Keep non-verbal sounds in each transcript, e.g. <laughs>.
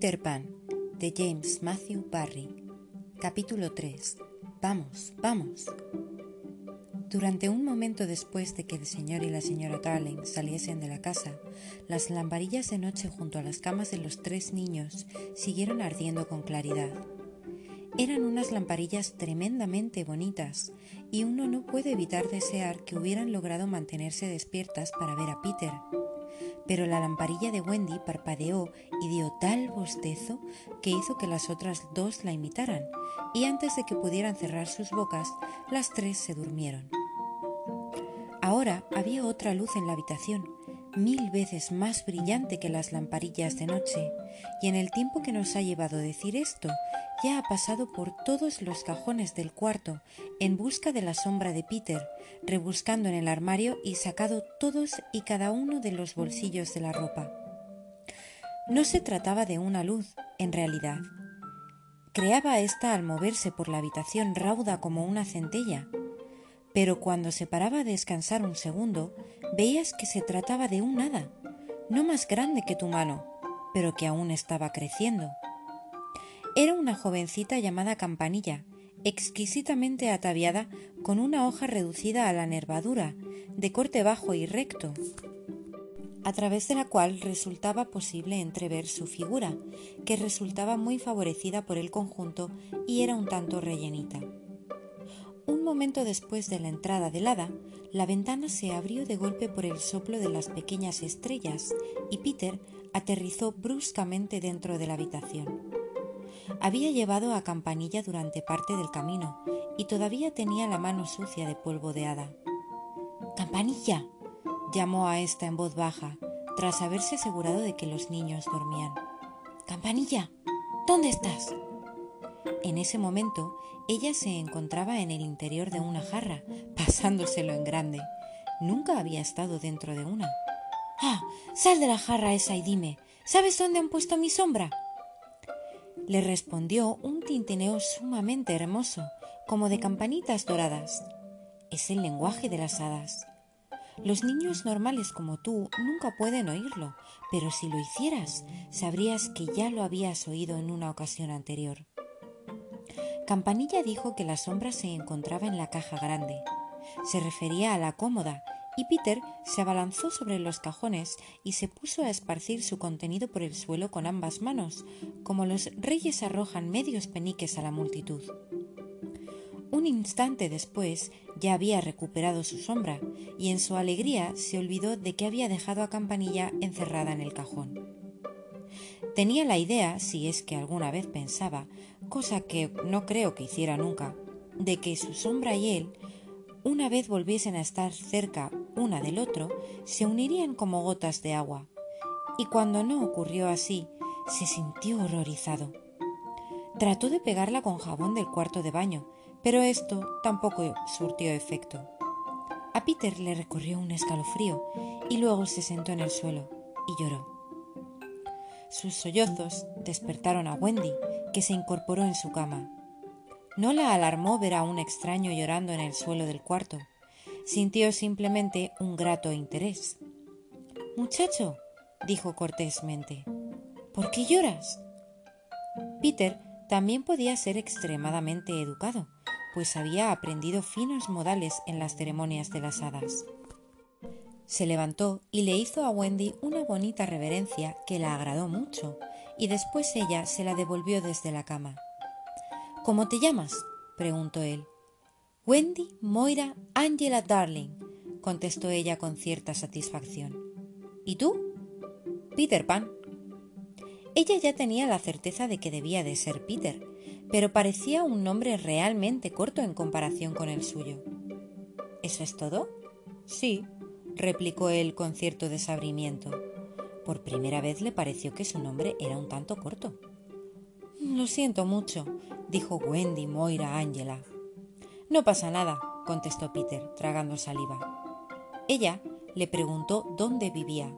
Peter Pan de James Matthew Barry Capítulo 3 Vamos, vamos. Durante un momento después de que el señor y la señora Darling saliesen de la casa, las lamparillas de noche junto a las camas de los tres niños siguieron ardiendo con claridad. Eran unas lamparillas tremendamente bonitas, y uno no puede evitar desear que hubieran logrado mantenerse despiertas para ver a Peter pero la lamparilla de Wendy parpadeó y dio tal bostezo que hizo que las otras dos la imitaran, y antes de que pudieran cerrar sus bocas, las tres se durmieron. Ahora había otra luz en la habitación, mil veces más brillante que las lamparillas de noche, y en el tiempo que nos ha llevado decir esto, ya ha pasado por todos los cajones del cuarto en busca de la sombra de Peter, rebuscando en el armario y sacado todos y cada uno de los bolsillos de la ropa. No se trataba de una luz, en realidad. Creaba ésta al moverse por la habitación rauda como una centella, pero cuando se paraba a descansar un segundo, veías que se trataba de un hada, no más grande que tu mano, pero que aún estaba creciendo. Era una jovencita llamada Campanilla, exquisitamente ataviada con una hoja reducida a la nervadura, de corte bajo y recto, a través de la cual resultaba posible entrever su figura, que resultaba muy favorecida por el conjunto y era un tanto rellenita. Un momento después de la entrada del hada, la ventana se abrió de golpe por el soplo de las pequeñas estrellas y Peter aterrizó bruscamente dentro de la habitación. Había llevado a Campanilla durante parte del camino y todavía tenía la mano sucia de polvo de hada. Campanilla, llamó a esta en voz baja, tras haberse asegurado de que los niños dormían. Campanilla, ¿dónde estás? En ese momento, ella se encontraba en el interior de una jarra, pasándoselo en grande. Nunca había estado dentro de una. Ah, sal de la jarra esa y dime, ¿sabes dónde han puesto mi sombra? le respondió un tintineo sumamente hermoso, como de campanitas doradas. Es el lenguaje de las hadas. Los niños normales como tú nunca pueden oírlo, pero si lo hicieras, sabrías que ya lo habías oído en una ocasión anterior. Campanilla dijo que la sombra se encontraba en la caja grande. Se refería a la cómoda y Peter se abalanzó sobre los cajones y se puso a esparcir su contenido por el suelo con ambas manos, como los reyes arrojan medios peniques a la multitud. Un instante después ya había recuperado su sombra y en su alegría se olvidó de que había dejado a Campanilla encerrada en el cajón. Tenía la idea, si es que alguna vez pensaba, cosa que no creo que hiciera nunca, de que su sombra y él una vez volviesen a estar cerca una del otro, se unirían como gotas de agua. Y cuando no ocurrió así, se sintió horrorizado. Trató de pegarla con jabón del cuarto de baño, pero esto tampoco surtió efecto. A Peter le recorrió un escalofrío y luego se sentó en el suelo y lloró. Sus sollozos despertaron a Wendy, que se incorporó en su cama. No la alarmó ver a un extraño llorando en el suelo del cuarto. Sintió simplemente un grato interés. Muchacho, dijo cortésmente, ¿por qué lloras? Peter también podía ser extremadamente educado, pues había aprendido finos modales en las ceremonias de las hadas. Se levantó y le hizo a Wendy una bonita reverencia que la agradó mucho, y después ella se la devolvió desde la cama. ¿Cómo te llamas? preguntó él. Wendy Moira Angela Darling, contestó ella con cierta satisfacción. ¿Y tú? Peter Pan. Ella ya tenía la certeza de que debía de ser Peter, pero parecía un nombre realmente corto en comparación con el suyo. ¿Eso es todo? Sí, replicó él con cierto desabrimiento. Por primera vez le pareció que su nombre era un tanto corto. Lo siento mucho, dijo Wendy Moira Angela. No pasa nada, contestó Peter, tragando saliva. Ella le preguntó dónde vivía.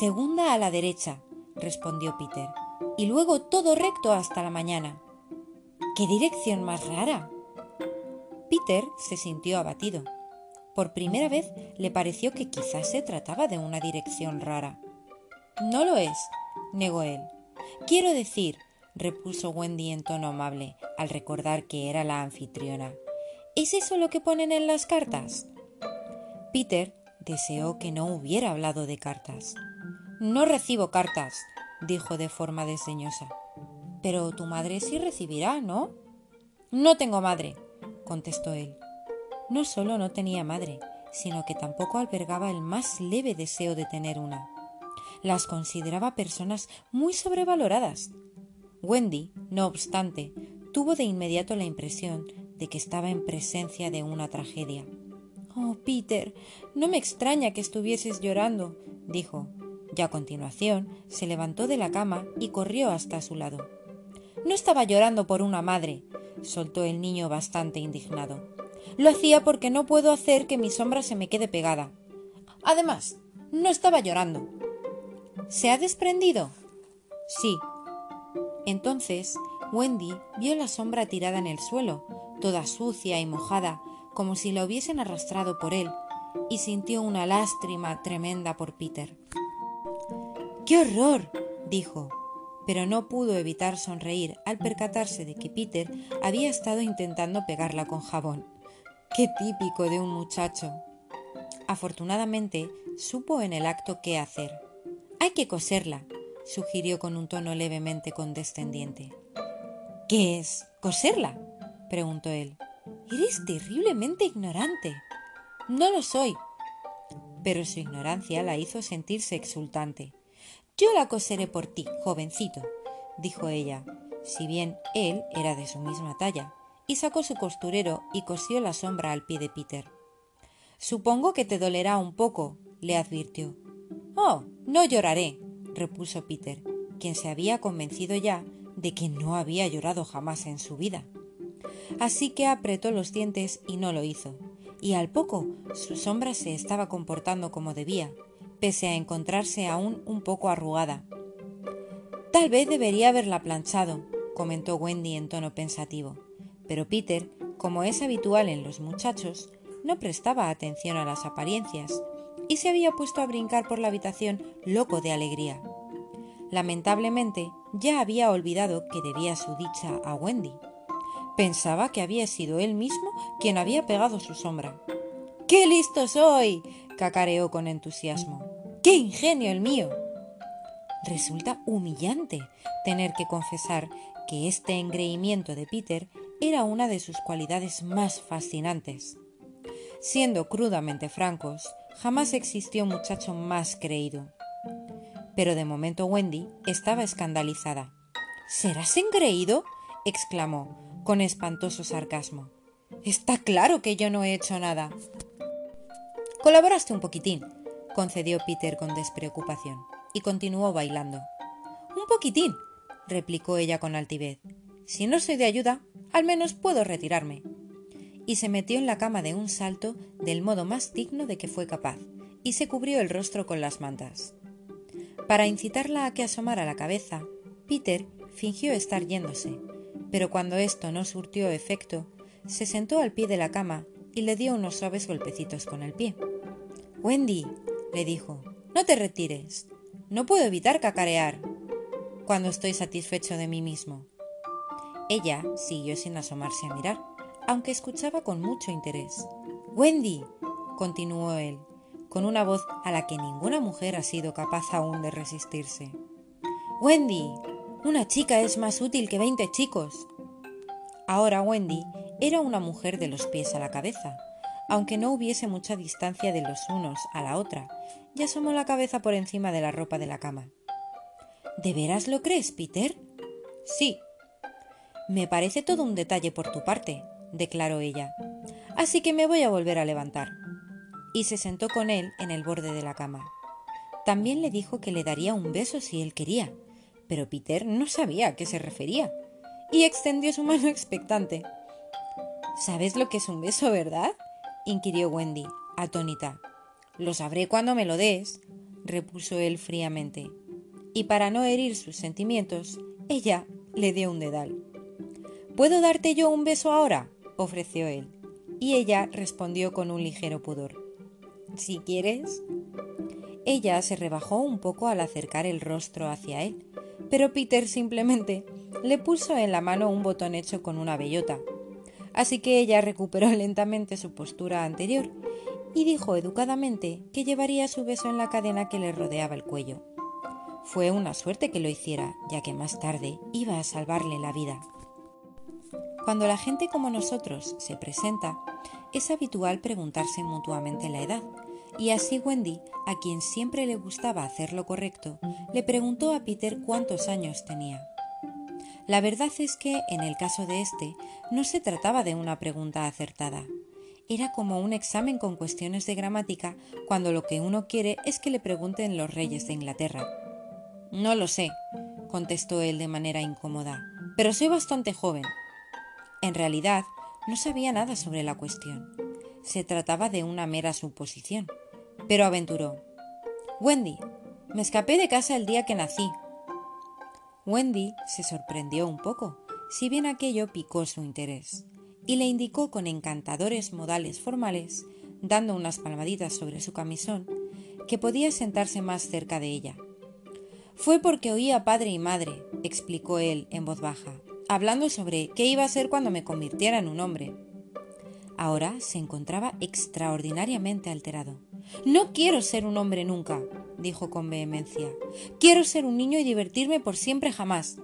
Segunda a la derecha, respondió Peter, y luego todo recto hasta la mañana. ¿Qué dirección más rara? Peter se sintió abatido. Por primera vez le pareció que quizás se trataba de una dirección rara. No lo es, negó él. Quiero decir, repuso Wendy en tono amable, al recordar que era la anfitriona. ¿Es eso lo que ponen en las cartas? Peter deseó que no hubiera hablado de cartas. No recibo cartas, dijo de forma desdeñosa. Pero tu madre sí recibirá, ¿no? No tengo madre, contestó él. No solo no tenía madre, sino que tampoco albergaba el más leve deseo de tener una. Las consideraba personas muy sobrevaloradas. Wendy, no obstante, tuvo de inmediato la impresión de que estaba en presencia de una tragedia. Oh, Peter, no me extraña que estuvieses llorando, dijo, y a continuación se levantó de la cama y corrió hasta su lado. No estaba llorando por una madre, soltó el niño bastante indignado. Lo hacía porque no puedo hacer que mi sombra se me quede pegada. Además, no estaba llorando. ¿Se ha desprendido? Sí. Entonces, Wendy vio la sombra tirada en el suelo, toda sucia y mojada, como si la hubiesen arrastrado por él, y sintió una lástima tremenda por Peter. ¡Qué horror! dijo, pero no pudo evitar sonreír al percatarse de que Peter había estado intentando pegarla con jabón. ¡Qué típico de un muchacho! Afortunadamente, supo en el acto qué hacer. Hay que coserla, sugirió con un tono levemente condescendiente. ¿Qué es coserla? preguntó él. Eres terriblemente ignorante. No lo soy. Pero su ignorancia la hizo sentirse exultante. Yo la coseré por ti, jovencito, dijo ella, si bien él era de su misma talla, y sacó su costurero y cosió la sombra al pie de Peter. Supongo que te dolerá un poco, le advirtió. Oh, no lloraré, repuso Peter, quien se había convencido ya de que no había llorado jamás en su vida. Así que apretó los dientes y no lo hizo, y al poco su sombra se estaba comportando como debía, pese a encontrarse aún un poco arrugada. Tal vez debería haberla planchado, comentó Wendy en tono pensativo, pero Peter, como es habitual en los muchachos, no prestaba atención a las apariencias y se había puesto a brincar por la habitación loco de alegría. Lamentablemente, ya había olvidado que debía su dicha a Wendy. Pensaba que había sido él mismo quien había pegado su sombra. ¡Qué listo soy! cacareó con entusiasmo. ¡Qué ingenio el mío! Resulta humillante tener que confesar que este engreimiento de Peter era una de sus cualidades más fascinantes. Siendo crudamente francos, jamás existió muchacho más creído. Pero de momento Wendy estaba escandalizada. ¿Serás engreído? exclamó, con espantoso sarcasmo. Está claro que yo no he hecho nada. Colaboraste un poquitín, concedió Peter con despreocupación, y continuó bailando. Un poquitín, replicó ella con altivez. Si no soy de ayuda, al menos puedo retirarme. Y se metió en la cama de un salto del modo más digno de que fue capaz, y se cubrió el rostro con las mantas. Para incitarla a que asomara la cabeza, Peter fingió estar yéndose, pero cuando esto no surtió efecto, se sentó al pie de la cama y le dio unos suaves golpecitos con el pie. Wendy, le dijo, no te retires. No puedo evitar cacarear cuando estoy satisfecho de mí mismo. Ella siguió sin asomarse a mirar, aunque escuchaba con mucho interés. Wendy, continuó él, con una voz a la que ninguna mujer ha sido capaz aún de resistirse. Wendy, una chica es más útil que veinte chicos. Ahora Wendy era una mujer de los pies a la cabeza, aunque no hubiese mucha distancia de los unos a la otra, y asomó la cabeza por encima de la ropa de la cama. ¿De veras lo crees, Peter? Sí. Me parece todo un detalle por tu parte, declaró ella. Así que me voy a volver a levantar. Y se sentó con él en el borde de la cama. También le dijo que le daría un beso si él quería, pero Peter no sabía a qué se refería, y extendió su mano expectante. ¿Sabes lo que es un beso, verdad? inquirió Wendy, atónita. Lo sabré cuando me lo des, repuso él fríamente. Y para no herir sus sentimientos, ella le dio un dedal. ¿Puedo darte yo un beso ahora? ofreció él, y ella respondió con un ligero pudor. Si quieres. Ella se rebajó un poco al acercar el rostro hacia él, pero Peter simplemente le puso en la mano un botón hecho con una bellota. Así que ella recuperó <laughs> lentamente su postura anterior y dijo educadamente que llevaría su beso en la cadena que le rodeaba el cuello. Fue una suerte que lo hiciera, ya que más tarde iba a salvarle la vida. Cuando la gente como nosotros se presenta, es habitual preguntarse mutuamente la edad, y así Wendy, a quien siempre le gustaba hacer lo correcto, le preguntó a Peter cuántos años tenía. La verdad es que, en el caso de este, no se trataba de una pregunta acertada. Era como un examen con cuestiones de gramática cuando lo que uno quiere es que le pregunten los reyes de Inglaterra. No lo sé, contestó él de manera incómoda, pero soy bastante joven. En realidad, no sabía nada sobre la cuestión. Se trataba de una mera suposición pero aventuró. Wendy, me escapé de casa el día que nací. Wendy se sorprendió un poco, si bien aquello picó su interés, y le indicó con encantadores modales formales, dando unas palmaditas sobre su camisón, que podía sentarse más cerca de ella. Fue porque oía padre y madre, explicó él en voz baja, hablando sobre qué iba a ser cuando me convirtiera en un hombre. Ahora se encontraba extraordinariamente alterado. No quiero ser un hombre nunca, dijo con vehemencia. Quiero ser un niño y divertirme por siempre jamás.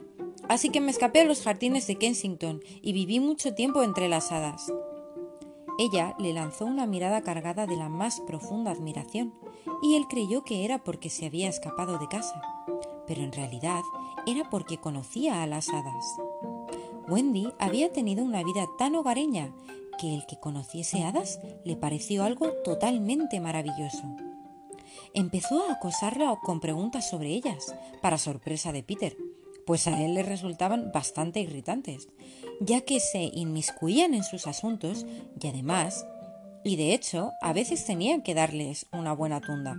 Así que me escapé a los jardines de Kensington y viví mucho tiempo entre las hadas. Ella le lanzó una mirada cargada de la más profunda admiración, y él creyó que era porque se había escapado de casa, pero en realidad era porque conocía a las hadas. Wendy había tenido una vida tan hogareña que el que conociese hadas le pareció algo totalmente maravilloso. Empezó a acosarla con preguntas sobre ellas, para sorpresa de Peter, pues a él le resultaban bastante irritantes, ya que se inmiscuían en sus asuntos y además, y de hecho, a veces tenían que darles una buena tunda.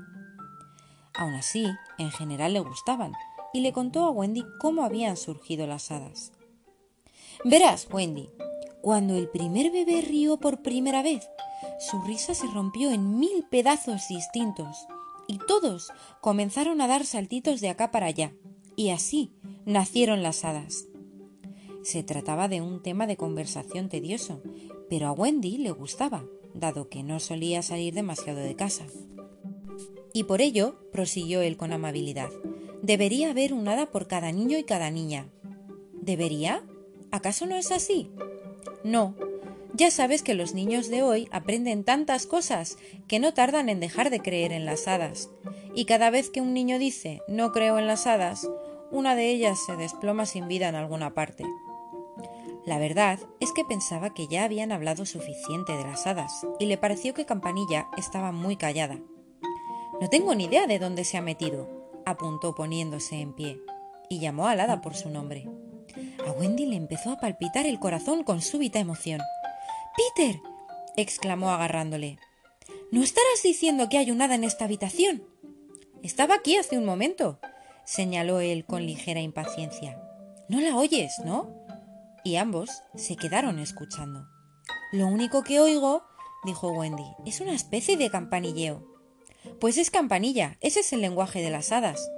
Aún así, en general le gustaban, y le contó a Wendy cómo habían surgido las hadas. Verás, Wendy, cuando el primer bebé rió por primera vez, su risa se rompió en mil pedazos distintos y todos comenzaron a dar saltitos de acá para allá, y así nacieron las hadas. Se trataba de un tema de conversación tedioso, pero a Wendy le gustaba, dado que no solía salir demasiado de casa. Y por ello, prosiguió él con amabilidad, debería haber un hada por cada niño y cada niña. ¿Debería? ¿Acaso no es así? No. Ya sabes que los niños de hoy aprenden tantas cosas que no tardan en dejar de creer en las hadas. Y cada vez que un niño dice no creo en las hadas, una de ellas se desploma sin vida en alguna parte. La verdad es que pensaba que ya habían hablado suficiente de las hadas, y le pareció que Campanilla estaba muy callada. No tengo ni idea de dónde se ha metido, apuntó poniéndose en pie, y llamó al hada por su nombre. A Wendy le empezó a palpitar el corazón con súbita emoción. Peter. exclamó agarrándole. ¿No estarás diciendo que hay un hada en esta habitación? Estaba aquí hace un momento, señaló él con ligera impaciencia. No la oyes, ¿no? Y ambos se quedaron escuchando. Lo único que oigo, dijo Wendy, es una especie de campanilleo. Pues es campanilla, ese es el lenguaje de las hadas.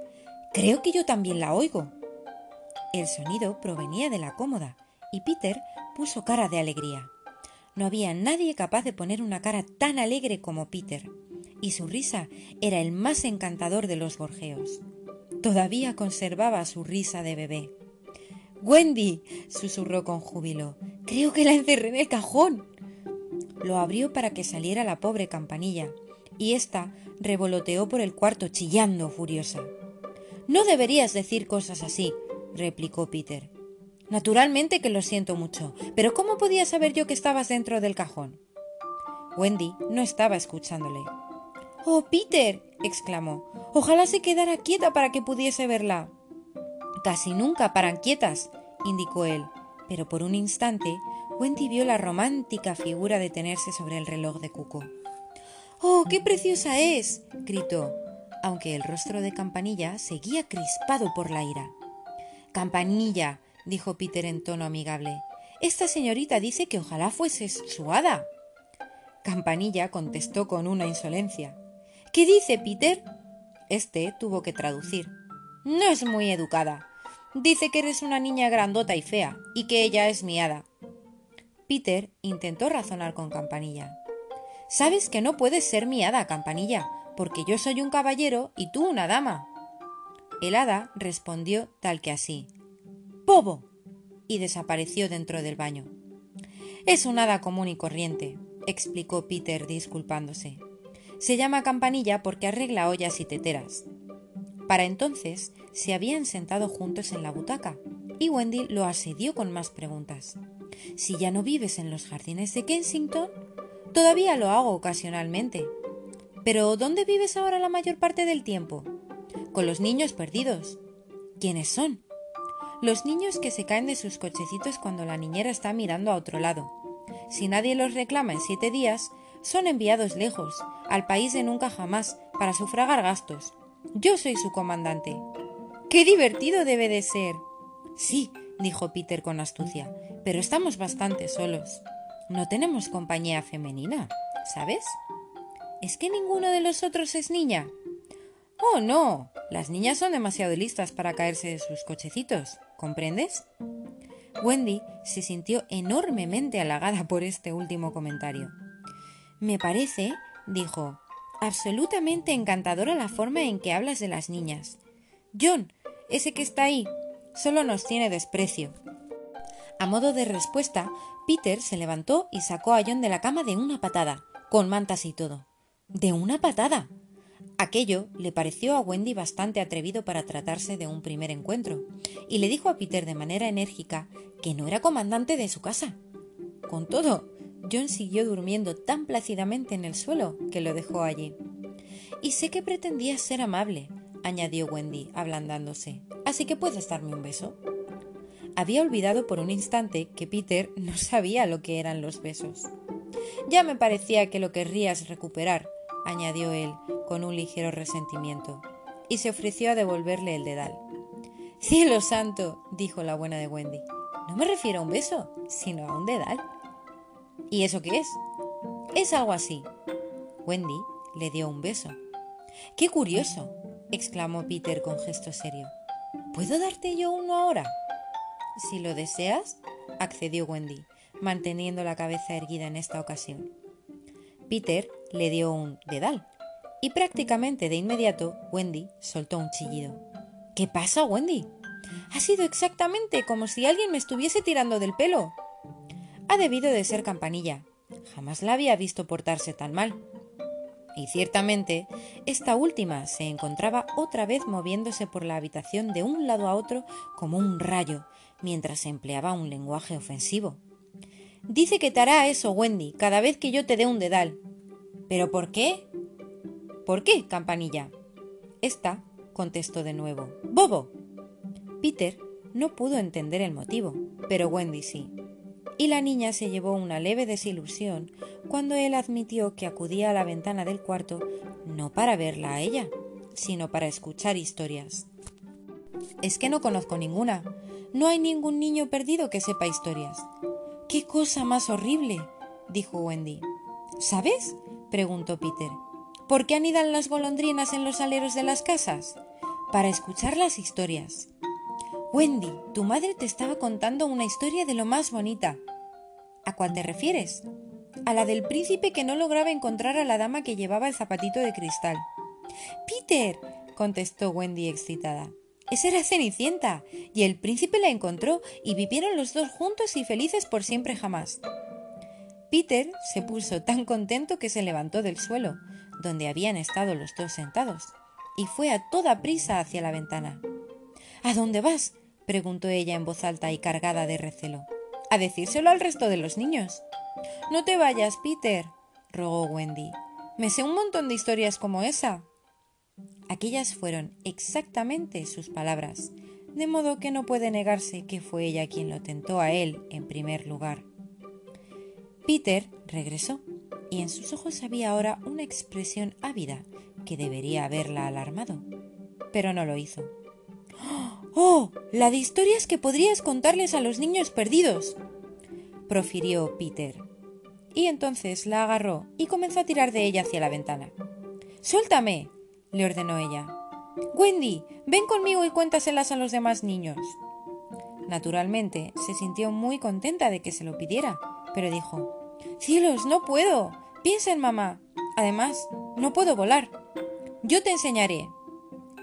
Creo que yo también la oigo. El sonido provenía de la cómoda y Peter puso cara de alegría. No había nadie capaz de poner una cara tan alegre como Peter, y su risa era el más encantador de los gorjeos. Todavía conservaba su risa de bebé. Wendy, susurró con júbilo, creo que la encerré en el cajón. Lo abrió para que saliera la pobre campanilla, y ésta revoloteó por el cuarto chillando furiosa. No deberías decir cosas así, replicó Peter. Naturalmente que lo siento mucho, pero ¿cómo podía saber yo que estabas dentro del cajón? Wendy no estaba escuchándole. Oh, Peter. exclamó. Ojalá se quedara quieta para que pudiese verla. Casi nunca paran quietas, indicó él, pero por un instante Wendy vio la romántica figura detenerse sobre el reloj de Cuco. ¡Oh, qué preciosa es! gritó, aunque el rostro de Campanilla seguía crispado por la ira. Campanilla, dijo Peter en tono amigable. Esta señorita dice que ojalá fuese su hada. Campanilla contestó con una insolencia. ¿Qué dice Peter? Este tuvo que traducir. No es muy educada. Dice que eres una niña grandota y fea, y que ella es mi hada. Peter intentó razonar con Campanilla. Sabes que no puedes ser mi hada, Campanilla, porque yo soy un caballero y tú una dama. El hada respondió tal que así. ¡Bobo! y desapareció dentro del baño. Es un hada común y corriente, explicó Peter disculpándose. Se llama campanilla porque arregla ollas y teteras. Para entonces se habían sentado juntos en la butaca y Wendy lo asedió con más preguntas. Si ya no vives en los jardines de Kensington, todavía lo hago ocasionalmente. Pero ¿dónde vives ahora la mayor parte del tiempo? Con los niños perdidos. ¿Quiénes son? Los niños que se caen de sus cochecitos cuando la niñera está mirando a otro lado. Si nadie los reclama en siete días, son enviados lejos, al país de nunca jamás, para sufragar gastos. Yo soy su comandante. ¡Qué divertido debe de ser! Sí, dijo Peter con astucia, pero estamos bastante solos. No tenemos compañía femenina, ¿sabes? ¿Es que ninguno de los otros es niña? Oh, no. Las niñas son demasiado listas para caerse de sus cochecitos. ¿Comprendes? Wendy se sintió enormemente halagada por este último comentario. Me parece, dijo, absolutamente encantadora la forma en que hablas de las niñas. John, ese que está ahí, solo nos tiene desprecio. A modo de respuesta, Peter se levantó y sacó a John de la cama de una patada, con mantas y todo. ¿De una patada? Aquello le pareció a Wendy bastante atrevido para tratarse de un primer encuentro, y le dijo a Peter de manera enérgica que no era comandante de su casa. Con todo, John siguió durmiendo tan plácidamente en el suelo que lo dejó allí. Y sé que pretendías ser amable, añadió Wendy, ablandándose, así que puedes darme un beso. Había olvidado por un instante que Peter no sabía lo que eran los besos. Ya me parecía que lo querrías recuperar, añadió él, con un ligero resentimiento, y se ofreció a devolverle el dedal. Cielo santo, dijo la buena de Wendy. No me refiero a un beso, sino a un dedal. ¿Y eso qué es? Es algo así. Wendy le dio un beso. ¡Qué curioso! exclamó Peter con gesto serio. ¿Puedo darte yo uno ahora? Si lo deseas, accedió Wendy, manteniendo la cabeza erguida en esta ocasión. Peter le dio un dedal y prácticamente de inmediato Wendy soltó un chillido. ¿Qué pasa, Wendy? Ha sido exactamente como si alguien me estuviese tirando del pelo. Ha debido de ser campanilla. Jamás la había visto portarse tan mal. Y ciertamente, esta última se encontraba otra vez moviéndose por la habitación de un lado a otro como un rayo, mientras empleaba un lenguaje ofensivo. Dice que te hará eso, Wendy, cada vez que yo te dé un dedal. ¿Pero por qué? ¿Por qué, campanilla? Esta contestó de nuevo. ¡Bobo! Peter no pudo entender el motivo, pero Wendy sí. Y la niña se llevó una leve desilusión cuando él admitió que acudía a la ventana del cuarto no para verla a ella, sino para escuchar historias. Es que no conozco ninguna. No hay ningún niño perdido que sepa historias. ¡Qué cosa más horrible! dijo Wendy. ¿Sabes? preguntó Peter. ¿Por qué anidan las golondrinas en los aleros de las casas? Para escuchar las historias. Wendy, tu madre te estaba contando una historia de lo más bonita. ¿A cuál te refieres? A la del príncipe que no lograba encontrar a la dama que llevaba el zapatito de cristal. Peter, contestó Wendy excitada. Esa era Cenicienta, y el príncipe la encontró y vivieron los dos juntos y felices por siempre jamás. Peter se puso tan contento que se levantó del suelo, donde habían estado los dos sentados, y fue a toda prisa hacia la ventana. ¿A dónde vas? preguntó ella en voz alta y cargada de recelo. A decírselo al resto de los niños. No te vayas, Peter, rogó Wendy. Me sé un montón de historias como esa. Aquellas fueron exactamente sus palabras, de modo que no puede negarse que fue ella quien lo tentó a él en primer lugar. Peter regresó, y en sus ojos había ahora una expresión ávida que debería haberla alarmado, pero no lo hizo. ¡Oh! La de historias que podrías contarles a los niños perdidos. profirió Peter. Y entonces la agarró y comenzó a tirar de ella hacia la ventana. Suéltame. Le ordenó ella. Wendy, ven conmigo y cuéntaselas a los demás niños. Naturalmente, se sintió muy contenta de que se lo pidiera, pero dijo, Cielos, no puedo. Piensa en mamá. Además, no puedo volar. Yo te enseñaré.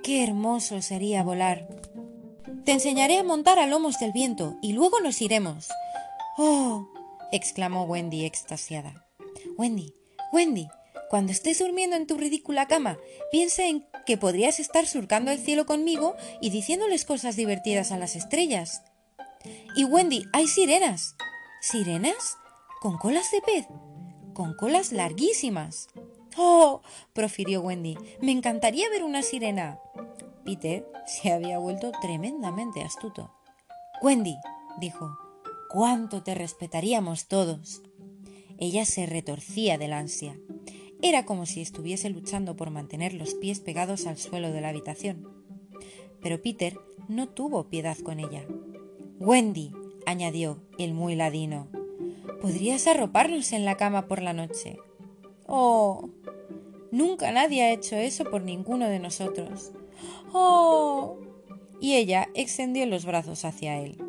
Qué hermoso sería volar. Te enseñaré a montar a lomos del viento y luego nos iremos. ¡Oh! exclamó Wendy extasiada. Wendy, Wendy, cuando estés durmiendo en tu ridícula cama, piensa en que podrías estar surcando el cielo conmigo y diciéndoles cosas divertidas a las estrellas. Y Wendy, hay sirenas. ¿Sirenas? ¿Con colas de pez? Con colas larguísimas. ¡Oh! profirió Wendy. Me encantaría ver una sirena. Peter se había vuelto tremendamente astuto. Wendy, dijo, cuánto te respetaríamos todos. Ella se retorcía del ansia. Era como si estuviese luchando por mantener los pies pegados al suelo de la habitación. Pero Peter no tuvo piedad con ella. Wendy, añadió el muy ladino, podrías arroparnos en la cama por la noche. Oh, nunca nadie ha hecho eso por ninguno de nosotros. Oh. Y ella extendió los brazos hacia él.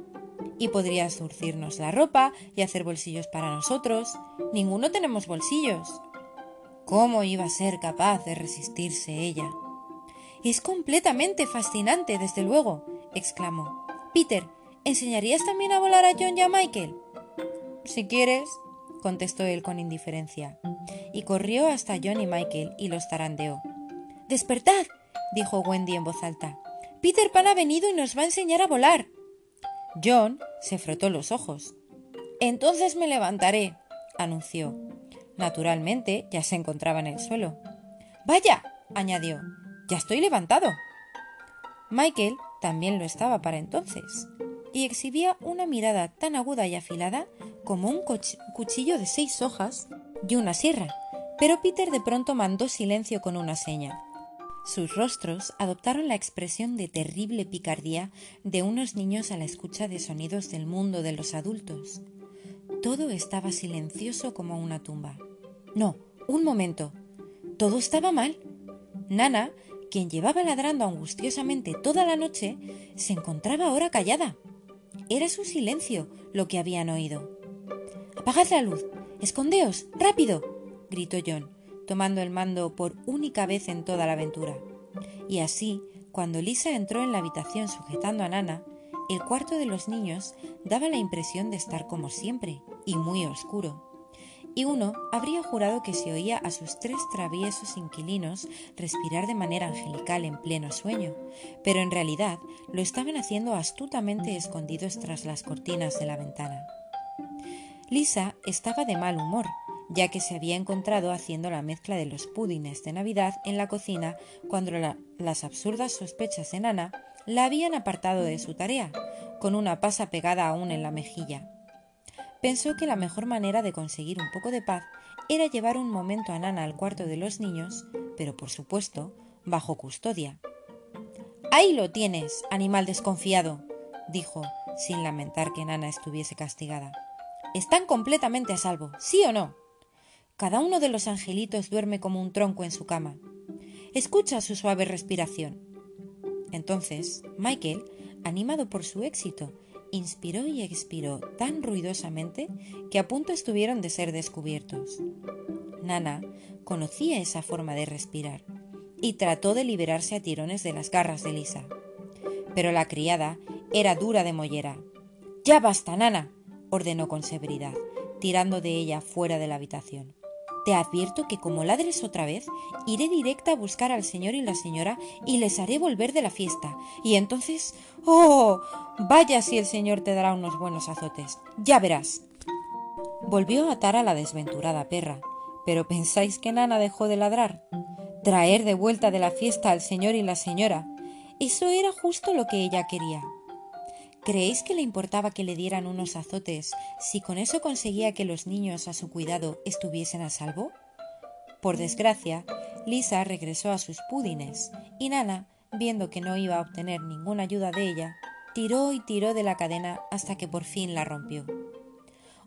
Y podría surcirnos la ropa y hacer bolsillos para nosotros. Ninguno tenemos bolsillos. ¿Cómo iba a ser capaz de resistirse ella? Es completamente fascinante, desde luego, exclamó. Peter, ¿enseñarías también a volar a John y a Michael? Si quieres, contestó él con indiferencia, y corrió hasta John y Michael y los tarandeó. Despertad, dijo Wendy en voz alta. Peter Pan ha venido y nos va a enseñar a volar. John se frotó los ojos. Entonces me levantaré, anunció. Naturalmente ya se encontraba en el suelo. Vaya, añadió, ya estoy levantado. Michael también lo estaba para entonces, y exhibía una mirada tan aguda y afilada como un cuchillo de seis hojas y una sierra. Pero Peter de pronto mandó silencio con una seña. Sus rostros adoptaron la expresión de terrible picardía de unos niños a la escucha de sonidos del mundo de los adultos. Todo estaba silencioso como una tumba. No, un momento. Todo estaba mal. Nana, quien llevaba ladrando angustiosamente toda la noche, se encontraba ahora callada. Era su silencio lo que habían oído. Apagad la luz. Escondeos. Rápido. gritó John tomando el mando por única vez en toda la aventura. Y así, cuando Lisa entró en la habitación sujetando a Nana, el cuarto de los niños daba la impresión de estar como siempre, y muy oscuro. Y uno habría jurado que se oía a sus tres traviesos inquilinos respirar de manera angelical en pleno sueño, pero en realidad lo estaban haciendo astutamente escondidos tras las cortinas de la ventana. Lisa estaba de mal humor, ya que se había encontrado haciendo la mezcla de los pudines de Navidad en la cocina cuando las absurdas sospechas de Nana la habían apartado de su tarea, con una pasa pegada aún en la mejilla. Pensó que la mejor manera de conseguir un poco de paz era llevar un momento a Nana al cuarto de los niños, pero por supuesto, bajo custodia. Ahí lo tienes, animal desconfiado, dijo, sin lamentar que Nana estuviese castigada. Están completamente a salvo, ¿sí o no? Cada uno de los angelitos duerme como un tronco en su cama. Escucha su suave respiración. Entonces, Michael, animado por su éxito, inspiró y expiró tan ruidosamente que a punto estuvieron de ser descubiertos. Nana conocía esa forma de respirar y trató de liberarse a tirones de las garras de Lisa. Pero la criada era dura de mollera. Ya basta, Nana, ordenó con severidad, tirando de ella fuera de la habitación. Te advierto que como ladres otra vez, iré directa a buscar al señor y la señora y les haré volver de la fiesta. Y entonces... ¡Oh! Vaya si el señor te dará unos buenos azotes. Ya verás. Volvió a atar a la desventurada perra. ¿Pero pensáis que Nana dejó de ladrar? Traer de vuelta de la fiesta al señor y la señora. Eso era justo lo que ella quería. ¿Creéis que le importaba que le dieran unos azotes si con eso conseguía que los niños a su cuidado estuviesen a salvo? Por desgracia, Lisa regresó a sus pudines y Nana, viendo que no iba a obtener ninguna ayuda de ella, tiró y tiró de la cadena hasta que por fin la rompió.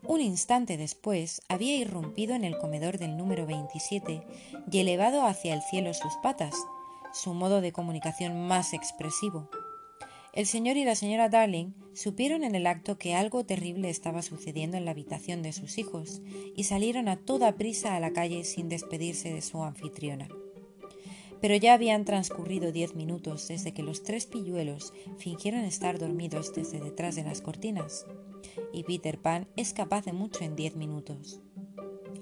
Un instante después había irrumpido en el comedor del número 27 y elevado hacia el cielo sus patas, su modo de comunicación más expresivo el señor y la señora Darling supieron en el acto que algo terrible estaba sucediendo en la habitación de sus hijos y salieron a toda prisa a la calle sin despedirse de su anfitriona. Pero ya habían transcurrido diez minutos desde que los tres pilluelos fingieron estar dormidos desde detrás de las cortinas, y Peter Pan es capaz de mucho en diez minutos.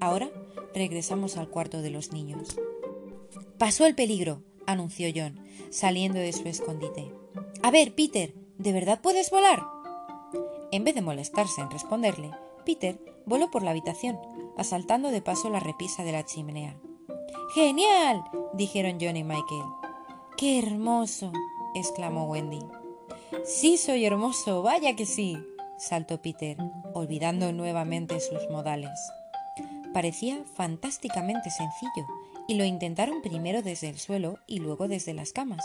Ahora regresamos al cuarto de los niños. Pasó el peligro, anunció John, saliendo de su escondite. A ver, Peter, ¿de verdad puedes volar? En vez de molestarse en responderle, Peter voló por la habitación, asaltando de paso la repisa de la chimenea. ¡Genial! dijeron John y Michael. ¡Qué hermoso! exclamó Wendy. Sí, soy hermoso, vaya que sí, saltó Peter, olvidando nuevamente sus modales. Parecía fantásticamente sencillo, y lo intentaron primero desde el suelo y luego desde las camas,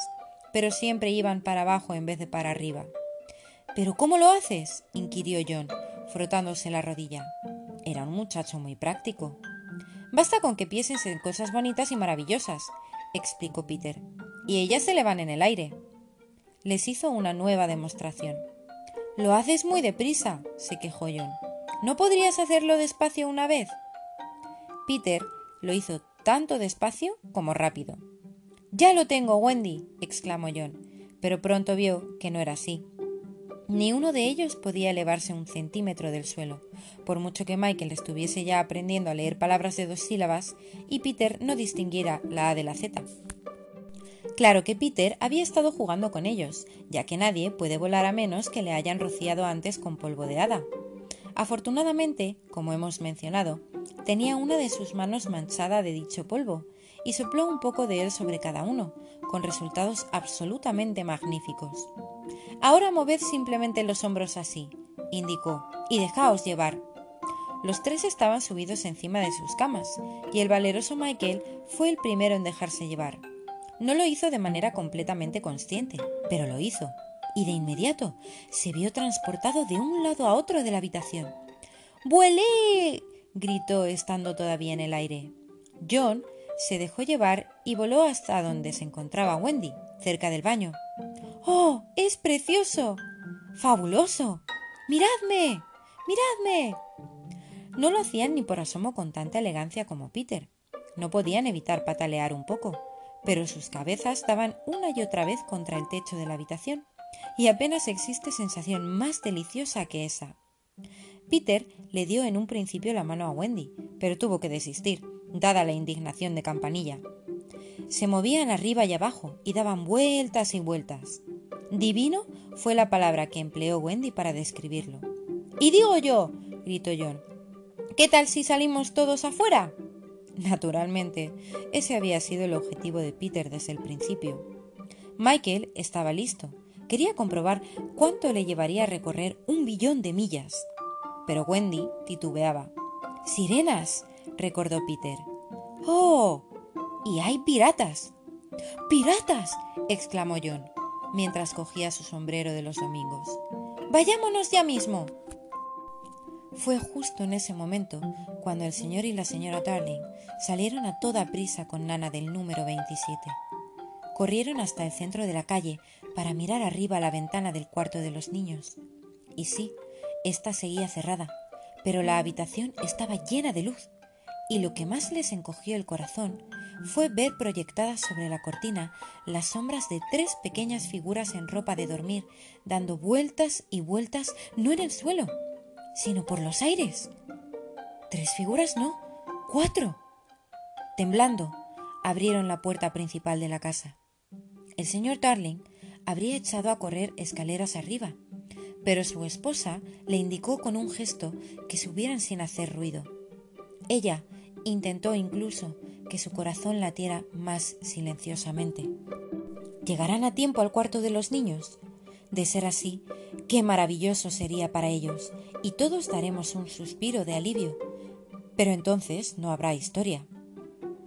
pero siempre iban para abajo en vez de para arriba. ¿Pero cómo lo haces? inquirió John, frotándose la rodilla. Era un muchacho muy práctico. Basta con que pienses en cosas bonitas y maravillosas, explicó Peter, y ellas se le van en el aire. Les hizo una nueva demostración. Lo haces muy deprisa, se quejó John. ¿No podrías hacerlo despacio una vez? Peter lo hizo tanto despacio como rápido. Ya lo tengo, Wendy, exclamó John, pero pronto vio que no era así. Ni uno de ellos podía elevarse un centímetro del suelo, por mucho que Michael estuviese ya aprendiendo a leer palabras de dos sílabas y Peter no distinguiera la A de la Z. Claro que Peter había estado jugando con ellos, ya que nadie puede volar a menos que le hayan rociado antes con polvo de hada. Afortunadamente, como hemos mencionado, tenía una de sus manos manchada de dicho polvo, y sopló un poco de él sobre cada uno, con resultados absolutamente magníficos. Ahora moved simplemente los hombros así, indicó, y dejaos llevar. Los tres estaban subidos encima de sus camas, y el valeroso Michael fue el primero en dejarse llevar. No lo hizo de manera completamente consciente, pero lo hizo, y de inmediato se vio transportado de un lado a otro de la habitación. ¡Vuelé! gritó estando todavía en el aire. John se dejó llevar y voló hasta donde se encontraba Wendy, cerca del baño. ¡Oh! ¡Es precioso! ¡Fabuloso! ¡Miradme! ¡Miradme! No lo hacían ni por asomo con tanta elegancia como Peter. No podían evitar patalear un poco, pero sus cabezas daban una y otra vez contra el techo de la habitación, y apenas existe sensación más deliciosa que esa. Peter le dio en un principio la mano a Wendy, pero tuvo que desistir, dada la indignación de Campanilla. Se movían arriba y abajo y daban vueltas y vueltas. Divino fue la palabra que empleó Wendy para describirlo. Y digo yo, gritó John, ¿qué tal si salimos todos afuera? Naturalmente, ese había sido el objetivo de Peter desde el principio. Michael estaba listo. Quería comprobar cuánto le llevaría a recorrer un billón de millas pero Wendy titubeaba. Sirenas, recordó Peter. ¡Oh! Y hay piratas. ¡Piratas! exclamó John, mientras cogía su sombrero de los domingos. Vayámonos ya mismo. Fue justo en ese momento cuando el señor y la señora Darling salieron a toda prisa con Nana del número 27. Corrieron hasta el centro de la calle para mirar arriba la ventana del cuarto de los niños. Y sí, esta seguía cerrada, pero la habitación estaba llena de luz, y lo que más les encogió el corazón fue ver proyectadas sobre la cortina las sombras de tres pequeñas figuras en ropa de dormir, dando vueltas y vueltas no en el suelo, sino por los aires. Tres figuras no, cuatro. Temblando, abrieron la puerta principal de la casa. El señor Darling habría echado a correr escaleras arriba, pero su esposa le indicó con un gesto que subieran sin hacer ruido. Ella intentó incluso que su corazón latiera más silenciosamente. ¿Llegarán a tiempo al cuarto de los niños? De ser así, qué maravilloso sería para ellos, y todos daremos un suspiro de alivio. Pero entonces no habrá historia.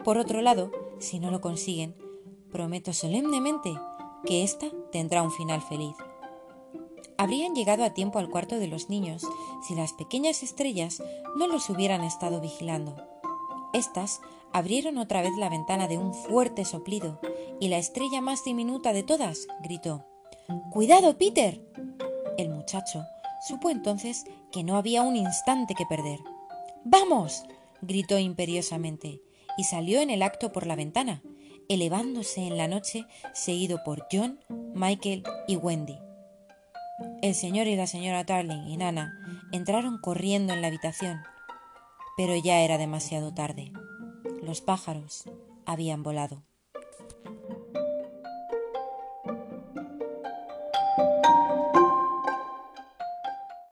Por otro lado, si no lo consiguen, prometo solemnemente que ésta tendrá un final feliz habrían llegado a tiempo al cuarto de los niños si las pequeñas estrellas no los hubieran estado vigilando. Estas abrieron otra vez la ventana de un fuerte soplido, y la estrella más diminuta de todas gritó Cuidado, Peter. El muchacho supo entonces que no había un instante que perder. ¡Vamos! gritó imperiosamente y salió en el acto por la ventana, elevándose en la noche seguido por John, Michael y Wendy. El señor y la señora Darling y Nana entraron corriendo en la habitación, pero ya era demasiado tarde. Los pájaros habían volado.